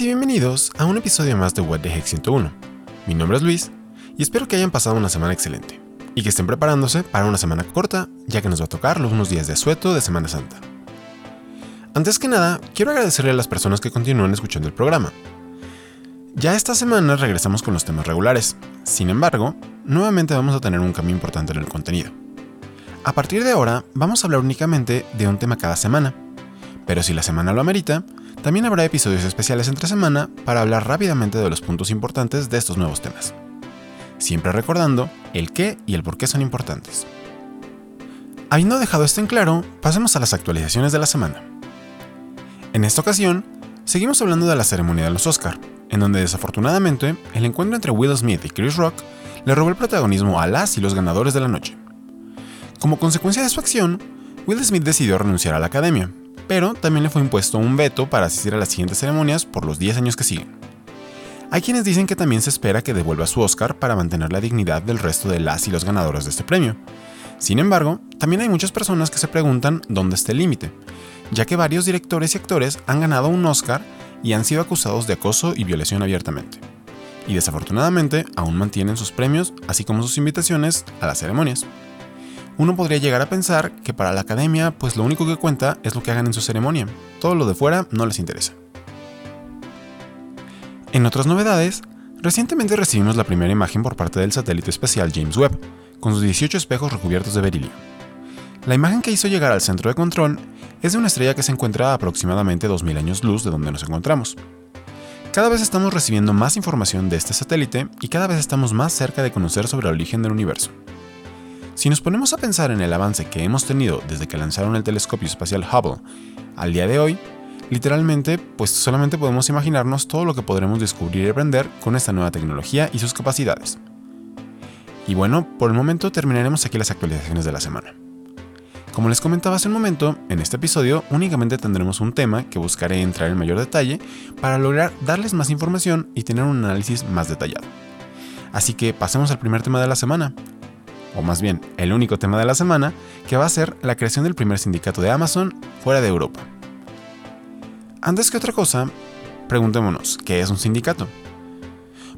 Y bienvenidos a un episodio más de What the Heck 101. Mi nombre es Luis y espero que hayan pasado una semana excelente y que estén preparándose para una semana corta, ya que nos va a tocar los unos días de asueto de Semana Santa. Antes que nada, quiero agradecerle a las personas que continúan escuchando el programa. Ya esta semana regresamos con los temas regulares, sin embargo, nuevamente vamos a tener un cambio importante en el contenido. A partir de ahora, vamos a hablar únicamente de un tema cada semana, pero si la semana lo amerita, también habrá episodios especiales entre semana para hablar rápidamente de los puntos importantes de estos nuevos temas. Siempre recordando el qué y el por qué son importantes. Habiendo dejado esto en claro, pasemos a las actualizaciones de la semana. En esta ocasión, seguimos hablando de la ceremonia de los Oscar, en donde desafortunadamente el encuentro entre Will Smith y Chris Rock le robó el protagonismo a las y los ganadores de la noche. Como consecuencia de su acción, Will Smith decidió renunciar a la academia, pero también le fue impuesto un veto para asistir a las siguientes ceremonias por los 10 años que siguen. Hay quienes dicen que también se espera que devuelva su Oscar para mantener la dignidad del resto de las y los ganadores de este premio. Sin embargo, también hay muchas personas que se preguntan dónde está el límite, ya que varios directores y actores han ganado un Oscar y han sido acusados de acoso y violación abiertamente. Y desafortunadamente aún mantienen sus premios, así como sus invitaciones a las ceremonias uno podría llegar a pensar que para la academia pues lo único que cuenta es lo que hagan en su ceremonia, todo lo de fuera no les interesa. En otras novedades, recientemente recibimos la primera imagen por parte del satélite espacial James Webb, con sus 18 espejos recubiertos de berilio. La imagen que hizo llegar al centro de control es de una estrella que se encuentra a aproximadamente 2000 años luz de donde nos encontramos. Cada vez estamos recibiendo más información de este satélite y cada vez estamos más cerca de conocer sobre el origen del universo. Si nos ponemos a pensar en el avance que hemos tenido desde que lanzaron el telescopio espacial Hubble al día de hoy, literalmente pues solamente podemos imaginarnos todo lo que podremos descubrir y aprender con esta nueva tecnología y sus capacidades. Y bueno, por el momento terminaremos aquí las actualizaciones de la semana. Como les comentaba hace un momento, en este episodio únicamente tendremos un tema que buscaré entrar en mayor detalle para lograr darles más información y tener un análisis más detallado. Así que pasemos al primer tema de la semana, o más bien el único tema de la semana, que va a ser la creación del primer sindicato de Amazon fuera de Europa. Antes que otra cosa, preguntémonos, ¿qué es un sindicato?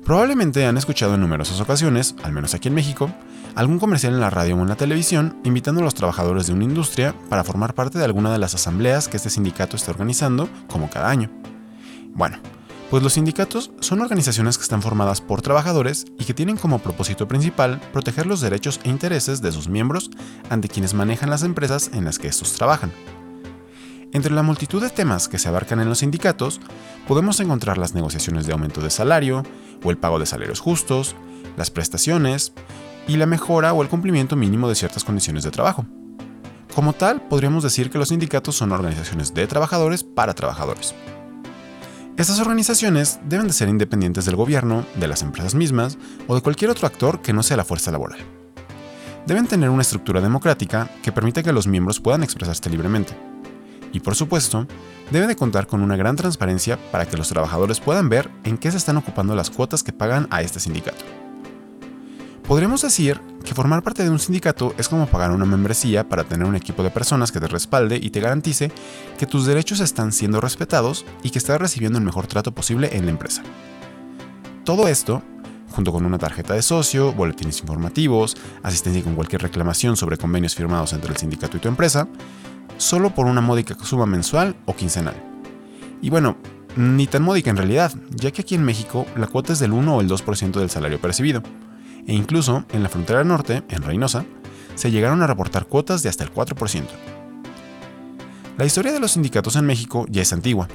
Probablemente han escuchado en numerosas ocasiones, al menos aquí en México, algún comercial en la radio o en la televisión invitando a los trabajadores de una industria para formar parte de alguna de las asambleas que este sindicato está organizando, como cada año. Bueno, pues los sindicatos son organizaciones que están formadas por trabajadores y que tienen como propósito principal proteger los derechos e intereses de sus miembros ante quienes manejan las empresas en las que estos trabajan. Entre la multitud de temas que se abarcan en los sindicatos, podemos encontrar las negociaciones de aumento de salario, o el pago de salarios justos, las prestaciones, y la mejora o el cumplimiento mínimo de ciertas condiciones de trabajo. Como tal, podríamos decir que los sindicatos son organizaciones de trabajadores para trabajadores. Estas organizaciones deben de ser independientes del gobierno, de las empresas mismas o de cualquier otro actor que no sea la fuerza laboral. Deben tener una estructura democrática que permita que los miembros puedan expresarse libremente. Y por supuesto, deben de contar con una gran transparencia para que los trabajadores puedan ver en qué se están ocupando las cuotas que pagan a este sindicato. Podríamos decir que formar parte de un sindicato es como pagar una membresía para tener un equipo de personas que te respalde y te garantice que tus derechos están siendo respetados y que estás recibiendo el mejor trato posible en la empresa. Todo esto, junto con una tarjeta de socio, boletines informativos, asistencia con cualquier reclamación sobre convenios firmados entre el sindicato y tu empresa, solo por una módica suma mensual o quincenal. Y bueno, ni tan módica en realidad, ya que aquí en México la cuota es del 1 o el 2% del salario percibido e incluso en la frontera norte, en Reynosa, se llegaron a reportar cuotas de hasta el 4%. La historia de los sindicatos en México ya es antigua.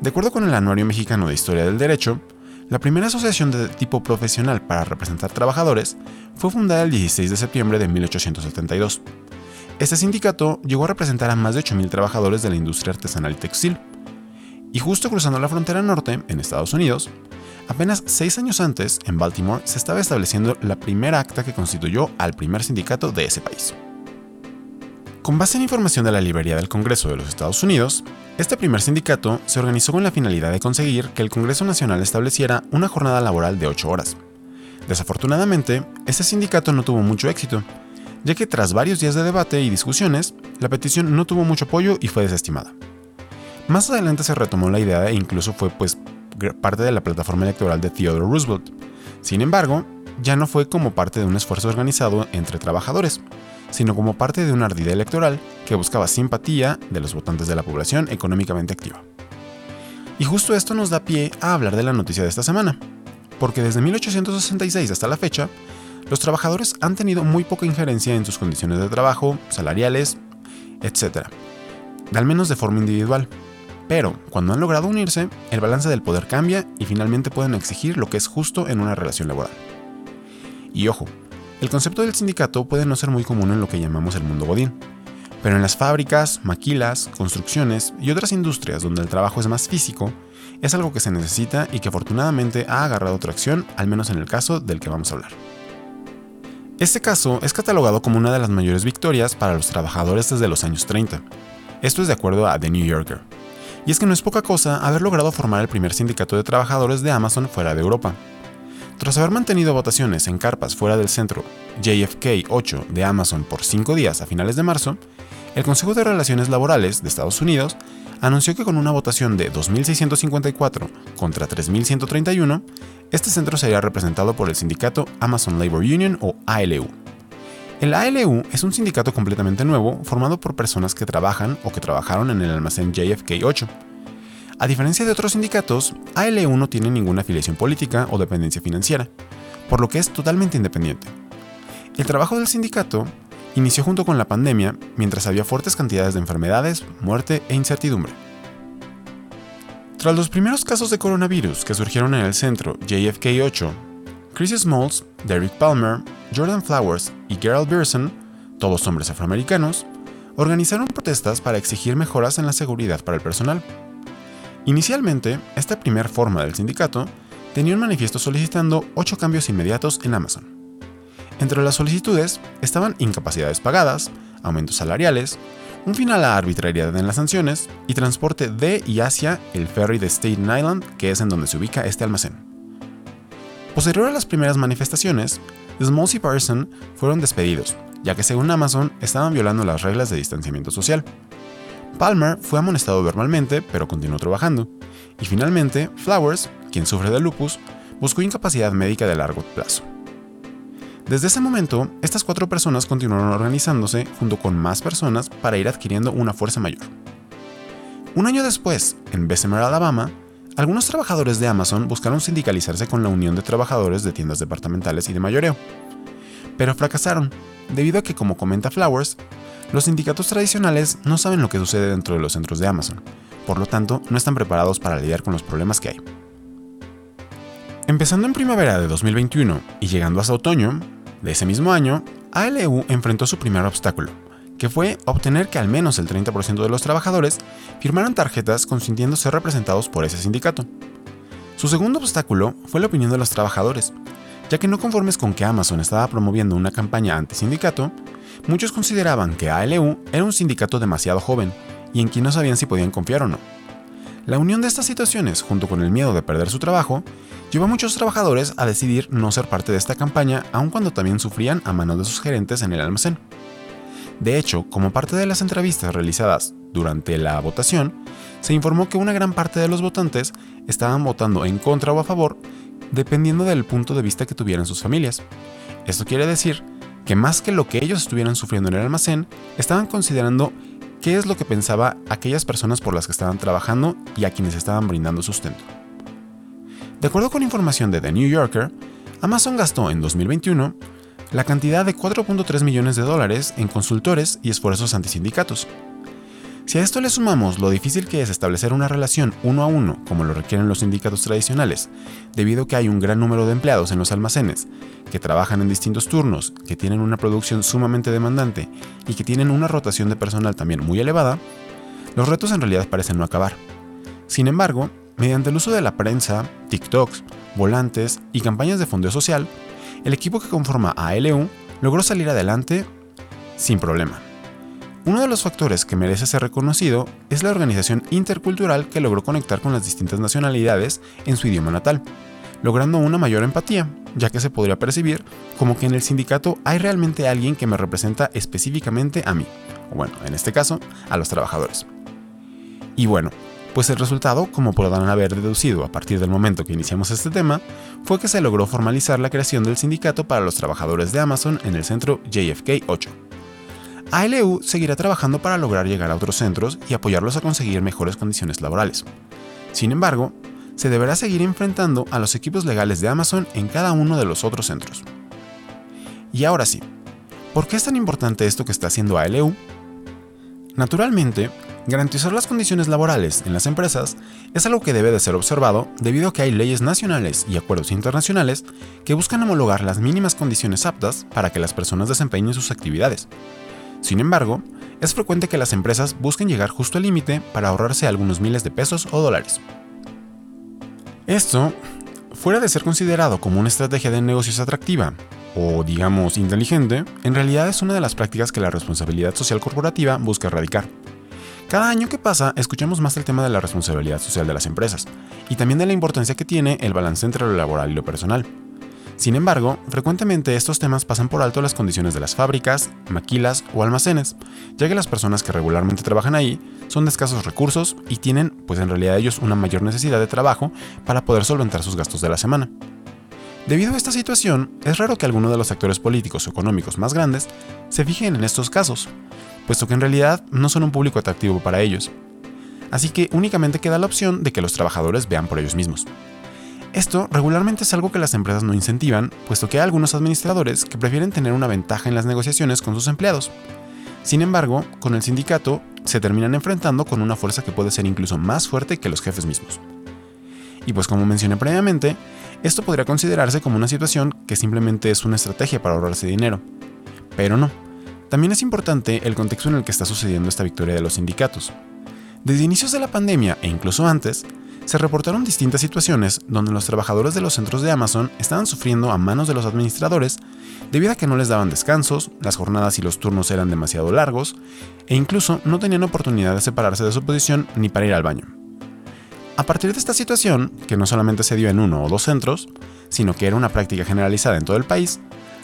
De acuerdo con el Anuario Mexicano de Historia del Derecho, la primera asociación de tipo profesional para representar trabajadores fue fundada el 16 de septiembre de 1872. Este sindicato llegó a representar a más de 8.000 trabajadores de la industria artesanal y textil. Y justo cruzando la frontera norte, en Estados Unidos, Apenas seis años antes, en Baltimore, se estaba estableciendo la primera acta que constituyó al primer sindicato de ese país. Con base en información de la Librería del Congreso de los Estados Unidos, este primer sindicato se organizó con la finalidad de conseguir que el Congreso Nacional estableciera una jornada laboral de 8 horas. Desafortunadamente, este sindicato no tuvo mucho éxito, ya que tras varios días de debate y discusiones, la petición no tuvo mucho apoyo y fue desestimada. Más adelante se retomó la idea e incluso fue pues parte de la plataforma electoral de Theodore Roosevelt. Sin embargo, ya no fue como parte de un esfuerzo organizado entre trabajadores, sino como parte de una ardida electoral que buscaba simpatía de los votantes de la población económicamente activa. Y justo esto nos da pie a hablar de la noticia de esta semana, porque desde 1866 hasta la fecha, los trabajadores han tenido muy poca injerencia en sus condiciones de trabajo, salariales, etc., al menos de forma individual. Pero cuando han logrado unirse, el balance del poder cambia y finalmente pueden exigir lo que es justo en una relación laboral. Y ojo, el concepto del sindicato puede no ser muy común en lo que llamamos el mundo godín, pero en las fábricas, maquilas, construcciones y otras industrias donde el trabajo es más físico, es algo que se necesita y que afortunadamente ha agarrado tracción, al menos en el caso del que vamos a hablar. Este caso es catalogado como una de las mayores victorias para los trabajadores desde los años 30. Esto es de acuerdo a The New Yorker. Y es que no es poca cosa haber logrado formar el primer sindicato de trabajadores de Amazon fuera de Europa, tras haber mantenido votaciones en carpas fuera del centro JFK 8 de Amazon por cinco días a finales de marzo, el Consejo de Relaciones Laborales de Estados Unidos anunció que con una votación de 2.654 contra 3.131, este centro sería representado por el sindicato Amazon Labor Union o ALU. El ALU es un sindicato completamente nuevo formado por personas que trabajan o que trabajaron en el almacén JFK 8 a diferencia de otros sindicatos, ALU no tiene ninguna afiliación política o dependencia financiera, por lo que es totalmente independiente. El trabajo del sindicato inició junto con la pandemia mientras había fuertes cantidades de enfermedades, muerte e incertidumbre. Tras los primeros casos de coronavirus que surgieron en el centro JFK-8, Chris Smalls, Derek Palmer, Jordan Flowers y Gerald Beerson, todos hombres afroamericanos, organizaron protestas para exigir mejoras en la seguridad para el personal. Inicialmente, esta primera forma del sindicato tenía un manifiesto solicitando ocho cambios inmediatos en Amazon. Entre las solicitudes estaban incapacidades pagadas, aumentos salariales, un final a la arbitrariedad en las sanciones y transporte de y hacia el ferry de Staten Island, que es en donde se ubica este almacén. Posterior a las primeras manifestaciones, Smalls y Parson fueron despedidos, ya que según Amazon estaban violando las reglas de distanciamiento social. Palmer fue amonestado verbalmente, pero continuó trabajando. Y finalmente, Flowers, quien sufre de lupus, buscó incapacidad médica de largo plazo. Desde ese momento, estas cuatro personas continuaron organizándose junto con más personas para ir adquiriendo una fuerza mayor. Un año después, en Bessemer, Alabama, algunos trabajadores de Amazon buscaron sindicalizarse con la Unión de Trabajadores de Tiendas Departamentales y de Mayoreo, pero fracasaron, debido a que, como comenta Flowers, los sindicatos tradicionales no saben lo que sucede dentro de los centros de Amazon, por lo tanto no están preparados para lidiar con los problemas que hay. Empezando en primavera de 2021 y llegando hasta otoño de ese mismo año, ALU enfrentó su primer obstáculo, que fue obtener que al menos el 30% de los trabajadores firmaran tarjetas consintiendo ser representados por ese sindicato. Su segundo obstáculo fue la opinión de los trabajadores, ya que no conformes con que Amazon estaba promoviendo una campaña anti-sindicato, Muchos consideraban que ALU era un sindicato demasiado joven y en quien no sabían si podían confiar o no. La unión de estas situaciones, junto con el miedo de perder su trabajo, llevó a muchos trabajadores a decidir no ser parte de esta campaña, aun cuando también sufrían a manos de sus gerentes en el almacén. De hecho, como parte de las entrevistas realizadas durante la votación, se informó que una gran parte de los votantes estaban votando en contra o a favor, dependiendo del punto de vista que tuvieran sus familias. Esto quiere decir que más que lo que ellos estuvieran sufriendo en el almacén, estaban considerando qué es lo que pensaba aquellas personas por las que estaban trabajando y a quienes estaban brindando sustento. De acuerdo con información de The New Yorker, Amazon gastó en 2021 la cantidad de 4.3 millones de dólares en consultores y esfuerzos antisindicatos, si a esto le sumamos lo difícil que es establecer una relación uno a uno, como lo requieren los sindicatos tradicionales, debido a que hay un gran número de empleados en los almacenes, que trabajan en distintos turnos, que tienen una producción sumamente demandante y que tienen una rotación de personal también muy elevada, los retos en realidad parecen no acabar. Sin embargo, mediante el uso de la prensa, TikToks, volantes y campañas de fondeo social, el equipo que conforma a logró salir adelante sin problema. Uno de los factores que merece ser reconocido es la organización intercultural que logró conectar con las distintas nacionalidades en su idioma natal, logrando una mayor empatía, ya que se podría percibir como que en el sindicato hay realmente alguien que me representa específicamente a mí, o bueno, en este caso, a los trabajadores. Y bueno, Pues el resultado, como podrán haber deducido a partir del momento que iniciamos este tema, fue que se logró formalizar la creación del sindicato para los trabajadores de Amazon en el centro JFK 8. ALU seguirá trabajando para lograr llegar a otros centros y apoyarlos a conseguir mejores condiciones laborales. Sin embargo, se deberá seguir enfrentando a los equipos legales de Amazon en cada uno de los otros centros. Y ahora sí, ¿por qué es tan importante esto que está haciendo ALU? Naturalmente, garantizar las condiciones laborales en las empresas es algo que debe de ser observado debido a que hay leyes nacionales y acuerdos internacionales que buscan homologar las mínimas condiciones aptas para que las personas desempeñen sus actividades. Sin embargo, es frecuente que las empresas busquen llegar justo al límite para ahorrarse algunos miles de pesos o dólares. Esto, fuera de ser considerado como una estrategia de negocios atractiva o digamos inteligente, en realidad es una de las prácticas que la responsabilidad social corporativa busca erradicar. Cada año que pasa escuchamos más el tema de la responsabilidad social de las empresas y también de la importancia que tiene el balance entre lo laboral y lo personal. Sin embargo, frecuentemente estos temas pasan por alto las condiciones de las fábricas, maquilas o almacenes, ya que las personas que regularmente trabajan ahí son de escasos recursos y tienen, pues en realidad ellos, una mayor necesidad de trabajo para poder solventar sus gastos de la semana. Debido a esta situación, es raro que alguno de los actores políticos o económicos más grandes se fijen en estos casos, puesto que en realidad no son un público atractivo para ellos. Así que únicamente queda la opción de que los trabajadores vean por ellos mismos. Esto regularmente es algo que las empresas no incentivan, puesto que hay algunos administradores que prefieren tener una ventaja en las negociaciones con sus empleados. Sin embargo, con el sindicato se terminan enfrentando con una fuerza que puede ser incluso más fuerte que los jefes mismos. Y pues como mencioné previamente, esto podría considerarse como una situación que simplemente es una estrategia para ahorrarse dinero. Pero no. También es importante el contexto en el que está sucediendo esta victoria de los sindicatos. Desde inicios de la pandemia e incluso antes, se reportaron distintas situaciones donde los trabajadores de los centros de Amazon estaban sufriendo a manos de los administradores debido a que no les daban descansos, las jornadas y los turnos eran demasiado largos e incluso no tenían oportunidad de separarse de su posición ni para ir al baño. A partir de esta situación, que no solamente se dio en uno o dos centros, sino que era una práctica generalizada en todo el país,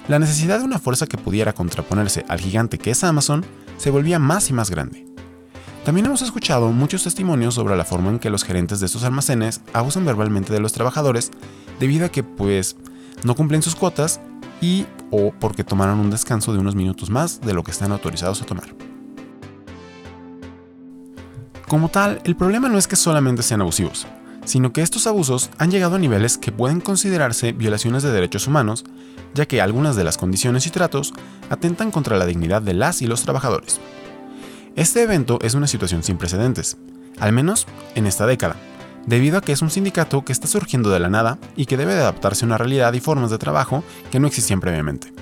la necesidad de una fuerza que pudiera contraponerse al gigante que es Amazon se volvía más y más grande. También hemos escuchado muchos testimonios sobre la forma en que los gerentes de estos almacenes abusan verbalmente de los trabajadores debido a que pues no cumplen sus cuotas y o porque tomaron un descanso de unos minutos más de lo que están autorizados a tomar. Como tal, el problema no es que solamente sean abusivos, sino que estos abusos han llegado a niveles que pueden considerarse violaciones de derechos humanos, ya que algunas de las condiciones y tratos atentan contra la dignidad de las y los trabajadores. Este evento es una situación sin precedentes, al menos en esta década, debido a que es un sindicato que está surgiendo de la nada y que debe de adaptarse a una realidad y formas de trabajo que no existían previamente.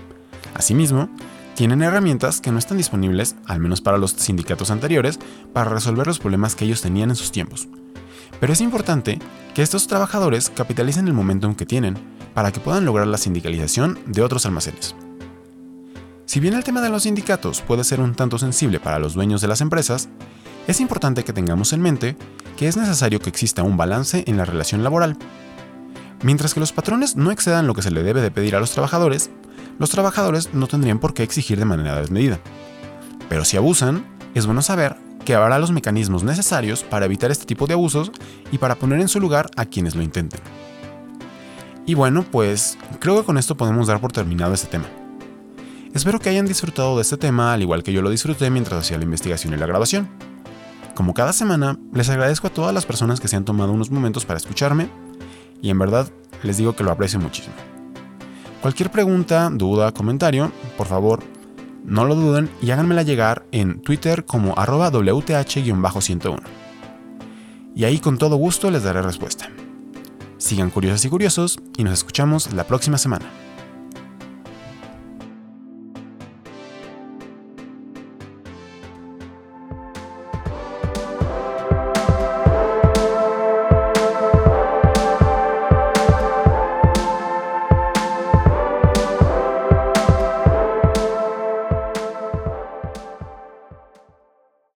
Asimismo, tienen herramientas que no están disponibles, al menos para los sindicatos anteriores, para resolver los problemas que ellos tenían en sus tiempos. Pero es importante que estos trabajadores capitalicen el momentum que tienen para que puedan lograr la sindicalización de otros almacenes. Si bien el tema de los sindicatos puede ser un tanto sensible para los dueños de las empresas, es importante que tengamos en mente que es necesario que exista un balance en la relación laboral. Mientras que los patrones no excedan lo que se le debe de pedir a los trabajadores, los trabajadores no tendrían por qué exigir de manera desmedida. Pero si abusan, es bueno saber que habrá los mecanismos necesarios para evitar este tipo de abusos y para poner en su lugar a quienes lo intenten. Y bueno, pues creo que con esto podemos dar por terminado este tema. Espero que hayan disfrutado de este tema al igual que yo lo disfruté mientras hacía la investigación y la grabación. Como cada semana, les agradezco a todas las personas que se han tomado unos momentos para escucharme y en verdad les digo que lo aprecio muchísimo. Cualquier pregunta, duda, comentario, por favor, no lo duden y háganmela llegar en Twitter como arroba WTH-101. Y ahí con todo gusto les daré respuesta. Sigan curiosos y curiosos y nos escuchamos la próxima semana.